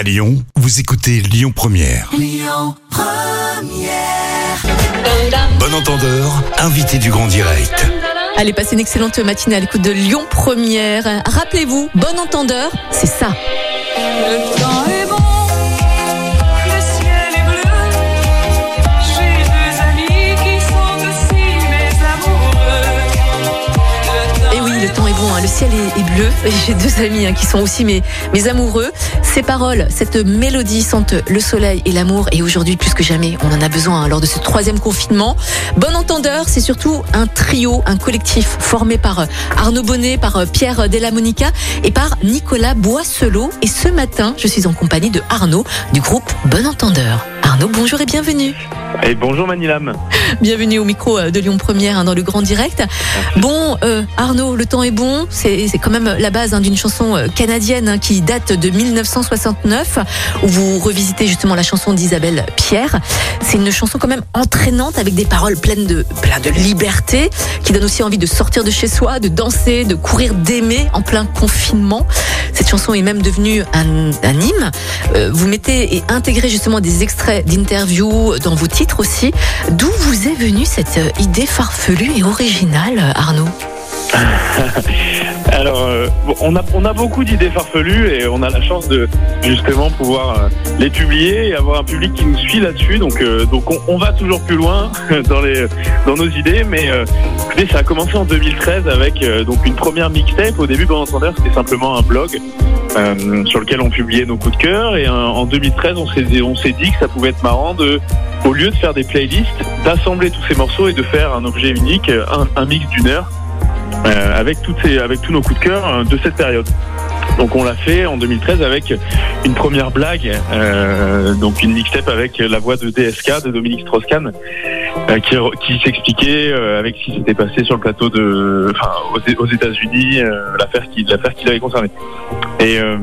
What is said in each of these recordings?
À Lyon, vous écoutez Lyon Première. Bon entendeur, invité du grand direct. Allez, passez une excellente matinée à l'écoute de Lyon Première. Rappelez-vous, bon entendeur, c'est ça. Le temps le ciel est, bleu. J'ai deux amis hein, qui sont aussi mes, mes amoureux. Ces paroles, cette mélodie sentent le soleil et l'amour. Et aujourd'hui, plus que jamais, on en a besoin hein, lors de ce troisième confinement. Bon entendeur, c'est surtout un trio, un collectif formé par Arnaud Bonnet, par Pierre Della Monica et par Nicolas Boisselot. Et ce matin, je suis en compagnie de Arnaud du groupe Bon Entendeur. Arnaud, bonjour et bienvenue. Et bonjour Manilam. Bienvenue au micro euh, de Lyon Première hein, dans le grand direct. Bon, euh, Arnaud, le temps est bon. C'est quand même la base hein, d'une chanson euh, canadienne hein, qui date de 1969, où vous revisitez justement la chanson d'Isabelle Pierre. C'est une chanson quand même entraînante avec des paroles pleines de, plein de liberté, qui donne aussi envie de sortir de chez soi, de danser, de courir, d'aimer en plein confinement. Cette chanson est même devenue un, hymne. Vous mettez et intégrez justement des extraits d'interviews dans vos titres aussi. D'où vous est venue cette euh, idée farfelue et originale, euh, Arnaud? Alors, euh, on, a, beaucoup d'idées farfelues et on a la chance de justement pouvoir euh, les publier et avoir un public qui nous suit là-dessus. Donc, euh, on, va toujours plus loin dans, nos idées. Mais écoutez, ça a commencé en 2013 avec une première mixtape. Au début, Bon Entendeur, c'était simplement un blog sur lequel on publiait nos coups de cœur. Et en 2013, on s'est dit que ça pouvait être marrant de, au lieu de faire des playlists, d'assembler tous ces morceaux et de faire un objet unique, un, un mix d'une heure. Euh, avec, toutes ces, avec tous nos coups de cœur euh, de cette période. Donc on l'a fait en 2013 avec une première blague, euh, donc une mixtape avec la voix de DSK, de Dominique Strauss-Kahn, qui, qui s'expliquait euh, avec ce qui s'était passé sur le plateau de, enfin, aux, États-Unis, euh, l'affaire qui, l'affaire qui l'avait concerné. Et, euh,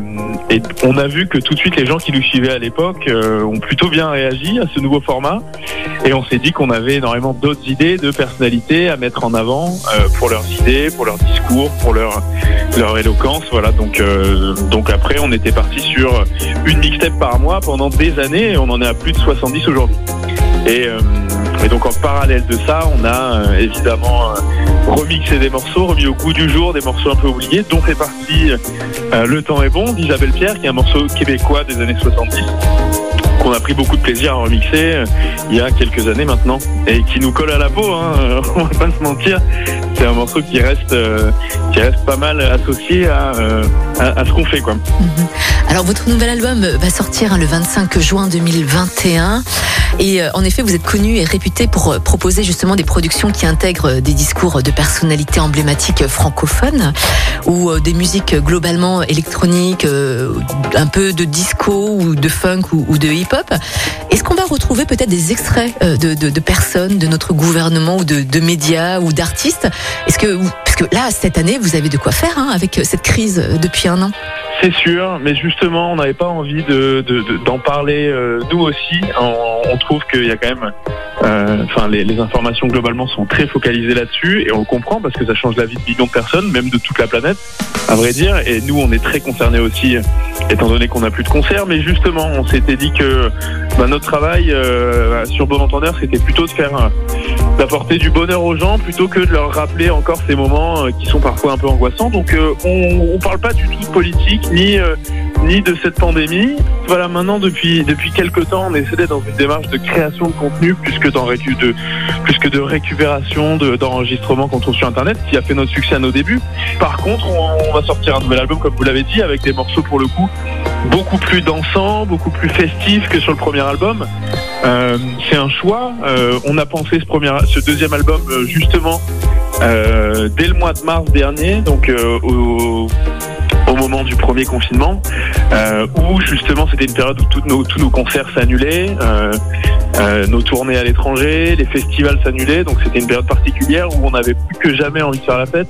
on a vu que tout de suite les gens qui nous suivaient à l'époque euh, ont plutôt bien réagi à ce nouveau format. Et on s'est dit qu'on avait énormément d'autres idées, de personnalités à mettre en avant euh, pour leurs idées, pour leur discours, pour leur leur éloquence. Voilà. Donc euh, donc après on était parti sur une mixtape par mois pendant des années et on en est à plus de 70 aujourd'hui. Et, euh, et donc en parallèle de ça, on a euh, évidemment euh, remixé des morceaux, remis au goût du jour des morceaux un peu oubliés, dont fait partie euh, Le temps est bon d'Isabelle Pierre, qui est un morceau québécois des années 70 qu'on a pris beaucoup de plaisir à remixer euh, il y a quelques années maintenant et qui nous colle à la peau, hein, on va pas se mentir. C'est un morceau qui reste, euh, qui reste pas mal associé à, euh, à, à ce qu'on fait. Quoi. Alors votre nouvel album va sortir hein, le 25 juin 2021 et en effet vous êtes connu et réputé pour proposer justement des productions qui intègrent des discours de personnalités emblématiques francophones ou des musiques globalement électroniques, un peu de disco ou de funk ou de hip-hop. Est-ce qu'on va retrouver peut-être des extraits euh, de, personnes de notre gouvernement ou de, médias ou d'artistes? Que là cette année vous avez de quoi faire hein, avec euh, cette crise euh, depuis un an C'est sûr, mais justement, on n'avait pas envie de, de- d'en parler euh, nous aussi. On, trouve qu'il y a quand même, enfin, les, informations globalement sont très focalisées là-dessus, et on le comprend parce que ça change la vie de millions de personnes, même de toute la planète, à vrai dire. Et nous, on est très concernés aussi, étant donné qu'on n'a plus de concerts. Mais justement, on s'était dit que bah, notre travail sur Bon Entendeur, c'était plutôt de faire d'apporter du bonheur aux gens plutôt que de leur rappeler encore ces moments euh, qui sont parfois un peu angoissants. Donc euh, on, on parle pas du tout de politique ni euh, ni de cette pandémie. Voilà, maintenant depuis depuis quelques temps, on essaie d'être dans une démarche de création de contenu plus que, dans de, plus que de récupération de- d'enregistrement qu'on trouve sur Internet, qui a fait notre succès à nos débuts. Par contre, on, on va sortir un nouvel album, comme vous l'avez dit, avec des morceaux pour le coup beaucoup plus dansants, beaucoup plus festifs que sur le premier album. Euh, c'est un choix. Euh, on a pensé ce, deuxième album euh, justement dès le mois de mars dernier, donc au, moment du premier confinement, où justement c'était une période où tous nos, concerts s'annulaient, nos tournées à l'étranger, les festivals s'annulaient, donc c'était une période particulière où on avait plus que jamais envie de faire la fête.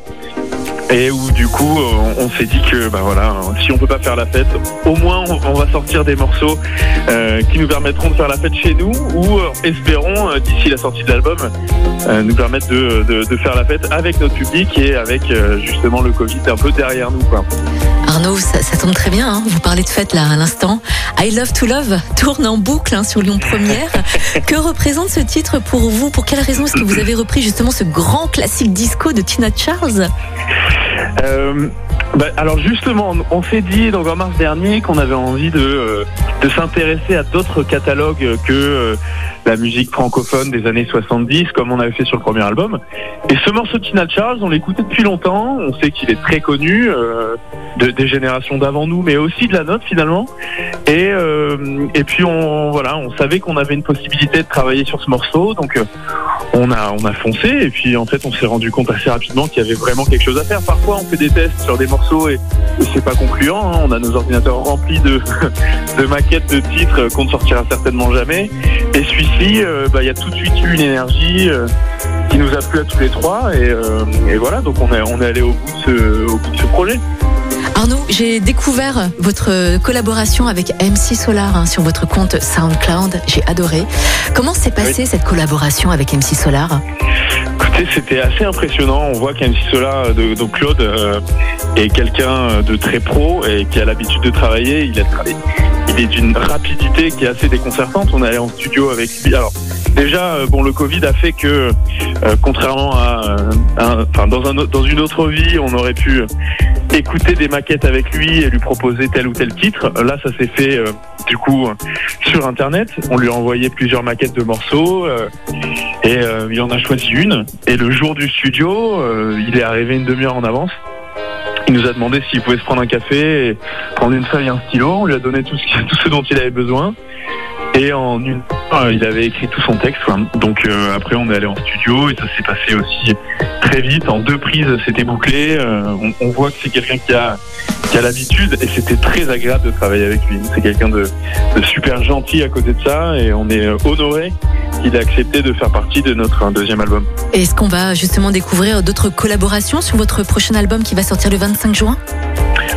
Et où du coup on, on s'est dit que bah voilà si on peut pas faire la fête au moins on, va sortir des morceaux euh, qui nous permettront de faire la fête chez nous ou euh, espérons euh, d'ici la sortie de l'album euh, nous permettre de, de, de faire la fête avec notre public et avec euh, justement le Covid un peu derrière nous quoi. Arnaud, Arnaud, ça, ça tombe très bien. hein. Vous parlez de fête là à l'instant. I Love to Love tourne en boucle hein, sur Lyon Première. que représente ce titre pour vous? Pour quelle raison est-ce que vous avez repris justement ce grand classique disco de Tina Charles? Euh, bah, alors justement, on s'est dit donc en mars dernier qu'on avait envie de, euh, de s'intéresser à d'autres catalogues que euh, la musique francophone des années 70, comme on avait fait sur le premier album. Et ce morceau de Tina Charles, on l'écoutait depuis longtemps. On sait qu'il est très connu euh, de, des générations d'avant nous, mais aussi de la nôtre finalement. Et, et puis on voilà, on savait qu'on avait une possibilité de travailler sur ce morceau, donc on a on a foncé. Et puis en fait, on s'est rendu compte assez rapidement qu'il y avait vraiment quelque chose à faire. Parfois, on fait des tests sur des morceaux et, c'est pas concluant. hein. On a nos ordinateurs remplis de maquettes de titres qu'on ne sortira certainement jamais. Et celui-ci, euh, bah, il y a tout de suite eu une énergie. euh, qui nous a plu à tous les trois et, euh, voilà donc on est allé au bout de ce projet. Arnaud, j'ai découvert votre collaboration avec MC Solar hein, sur votre compte SoundCloud. J'ai adoré. Comment s'est passée cette collaboration avec MC Solar? Écoutez, c'était assez impressionnant. On voit qu'MC Sola, de, donc Claude, euh, est quelqu'un de très pro et qui a l'habitude de travailler. Il, a travaillé. il est d'une rapidité qui est assez déconcertante. On est allé en studio avec lui. Alors, déjà, euh, bon, le Covid a fait que, euh, contrairement à, euh, enfin, dans, un, autre- dans une autre vie, on aurait pu écouter des maquettes avec lui et lui proposer tel ou tel titre. Là, ça s'est fait, euh, du coup, sur Internet. On lui a envoyé plusieurs maquettes de morceaux. euh, et euh, il en a choisi une. Et le jour du studio, il est arrivé une demi-heure en avance. Il nous a demandé s'il pouvait se prendre un café, prendre une feuille et un stylo. On lui a donné tout ce, dont il avait besoin. Et en une heure, il avait écrit tout son texte. Donc après, on est allé en studio et ça s'est passé aussi très vite. En deux prises, c'était bouclé. Euh, on, on voit que c'est quelqu'un qui a, qui a l'habitude et c'était très agréable de travailler avec lui. C'est quelqu'un de, de super gentil à côté de ça et on est honoré qu'il ait accepté de faire partie de notre deuxième album. Est-ce qu'on va justement découvrir d'autres collaborations sur votre prochain album qui va sortir le 25 juin?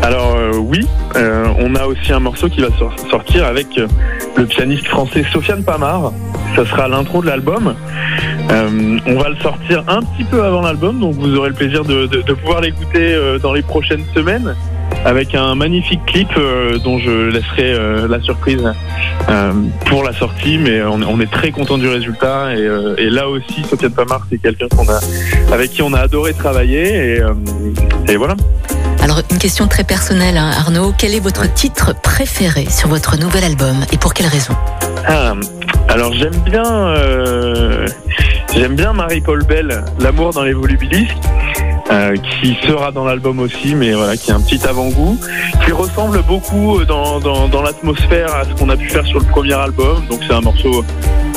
Alors euh, oui, euh, on a aussi un morceau qui va sor- sortir avec euh, le pianiste français Sofiane Pamar. Ça sera l'intro de l'album. Euh, on va le sortir un petit peu avant l'album, donc vous aurez le plaisir de, pouvoir l'écouter euh, dans les prochaines semaines avec un magnifique clip euh, dont je laisserai la surprise pour la sortie, mais on, est très content du résultat et, là aussi Sofiane Pamar c'est quelqu'un qu'on a avec qui on a adoré travailler et voilà. Alors une question très personnelle hein, Arnaud, quel est votre titre préféré sur votre nouvel album et pour quelle raison Ah, alors j'aime bien, euh, bien Marie-Paul Bell, L'amour dans les volubilisques, euh, qui sera dans l'album aussi, mais voilà, qui a un petit avant-goût, qui ressemble beaucoup dans, dans, dans l'atmosphère à ce qu'on a pu faire sur le premier album. Donc c'est un morceau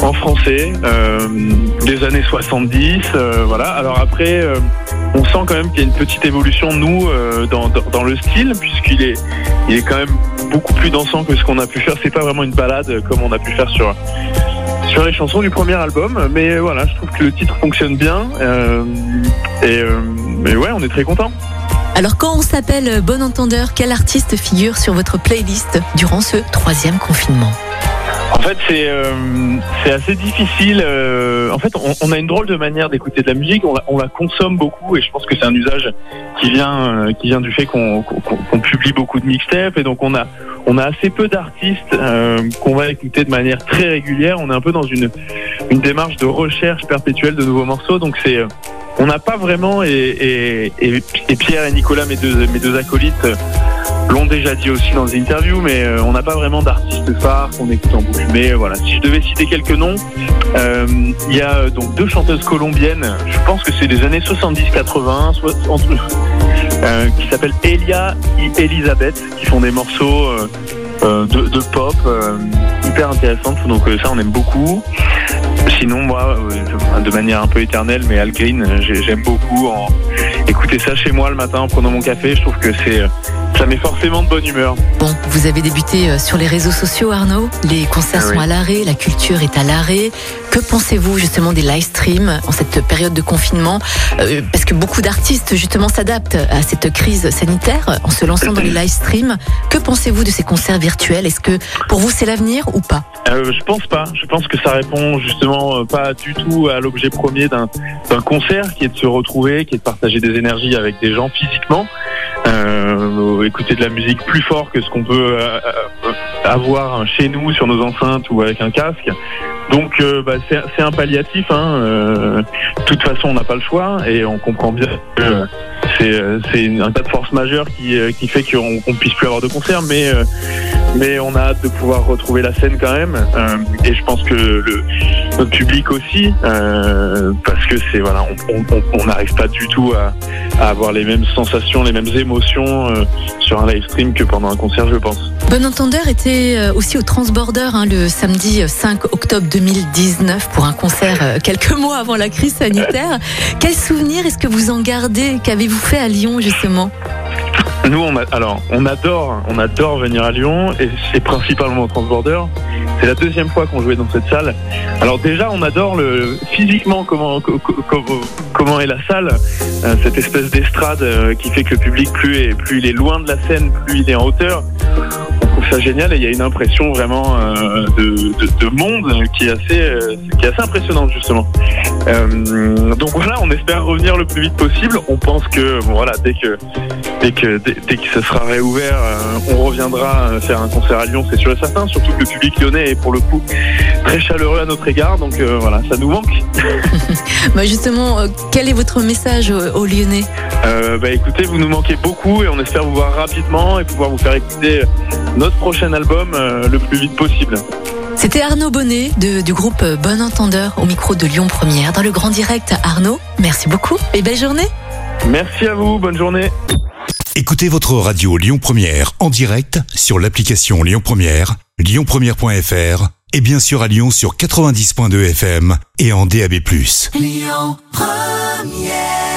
en français euh, des années 70, euh, voilà. Alors après. On sent quand même qu'il y a une petite évolution nous euh, dans, le style puisqu'il est quand même beaucoup plus dansant que ce qu'on a pu faire. C'est pas vraiment une balade euh, comme on a pu faire sur les chansons du premier album, mais voilà, je trouve que le titre fonctionne bien et, euh, et ouais, on est très content. Alors quand on s'appelle Bon Entendeur, quel artiste figure sur votre playlist durant ce troisième confinement? En fait, c'est euh, assez difficile. euh, en fait, on, a une drôle de manière d'écouter de la musique. On la, on la consomme beaucoup, et je pense que c'est un usage qui vient euh, qui vient du fait qu'on publie beaucoup de mixtapes, et donc on a on a assez peu d'artistes qu'on va écouter de manière très régulière. On est un peu dans une une démarche de recherche perpétuelle de nouveaux morceaux. Donc c'est on n'a pas vraiment et, Pierre et Nicolas, mes deux acolytes. euh, l'ont déjà dit aussi dans des interviews, mais euh, on n'a pas vraiment d'artistes phares qu'on écoute en boucle. Mais euh, voilà, si je devais citer quelques noms, il y a donc deux chanteuses colombiennes, je pense que c'est des années 70-80, soit entre euh, qui s'appellent Elia et Elisabeth, qui font des morceaux de, pop hyper intéressantes. Donc ça, on aime beaucoup. Sinon, moi, euh, de manière un peu éternelle, mais Al Green, euh, j'ai- j'aime beaucoup en écouter ça chez moi le matin en prenant mon café. Je trouve que c'est euh, ça met forcément de bonne humeur. Bon, vous avez débuté sur les réseaux sociaux, Arnaud. Les concerts Ah sont oui. à l'arrêt, la culture est à l'arrêt. Que pensez-vous justement des live en cette période de confinement Euh, Parce que beaucoup d'artistes justement s'adaptent à cette crise sanitaire en se lançant dans les live streams. Que pensez-vous de ces concerts virtuels? Est-ce que pour vous c'est l'avenir ou pas? Euh, je pense pas. Je pense que ça répond justement euh, pas du tout à l'objet premier d'un concert, qui est de se retrouver, qui est de partager des énergies avec des gens physiquement. Euh, écouter de la musique plus fort que ce qu'on peut avoir chez nous sur nos enceintes ou avec un casque. Donc euh, bah, c'est un palliatif. Hein, euh, de toute façon, on n'a pas le choix et on comprend bien que c'est euh, c'est un tas de force majeure qui, euh, fait qu'on qu'on puisse plus avoir de concert, mais euh, mais on a hâte de pouvoir retrouver la scène quand même. Euh, et je pense que le, notre public aussi, euh, parce que c'est voilà, on- n'arrive pas du tout à, à avoir les mêmes sensations, les mêmes émotions euh, sur un live stream que pendant un concert, je pense. Bon Entendeur était euh, aussi au Transborder hein, le samedi 5 octobre 2019 pour un concert euh, quelques mois avant la crise sanitaire. Quel souvenir est-ce que vous en gardez? Qu'avez-vous fait à Lyon justement? Nous, on alors, on adore, on adore venir à Lyon et c'est principalement au Transborder. C'est la deuxième fois qu'on jouait dans cette salle. Alors déjà, on adore le physiquement comment co- co- co- comment est la salle, euh, cette espèce d'estrade euh, qui fait que le public plus est plus il est loin de la scène, plus il est en hauteur. Ça génial et il y a une impression vraiment euh, de monde qui est assez euh, qui est assez impressionnante justement. Euh, donc voilà, on espère revenir le plus vite possible. On pense que bon, voilà dès que dès que dès, dès que ce sera réouvert, euh, on reviendra euh, faire un concert à Lyon, c'est sûr et certain. Surtout que le public lyonnais est pour le coup très chaleureux à notre égard, donc euh, voilà, ça nous manque. bah Justement, quel est votre message aux, Lyonnais? Bah écoutez, vous nous manquez beaucoup et on espère vous voir rapidement et pouvoir vous faire écouter notre prochain album le plus vite possible. C'était Arnaud Bonnet de- du groupe euh, Bon Entendeur au micro de Lyon Première dans le grand direct. Arnaud, merci beaucoup et belle journée. Merci à vous, bonne journée. Écoutez votre radio Lyon Première en direct sur l'application Lyon Première, lyonpremière.fr et bien sûr à Lyon sur 90.2 FM et en DAB+. Lyon Première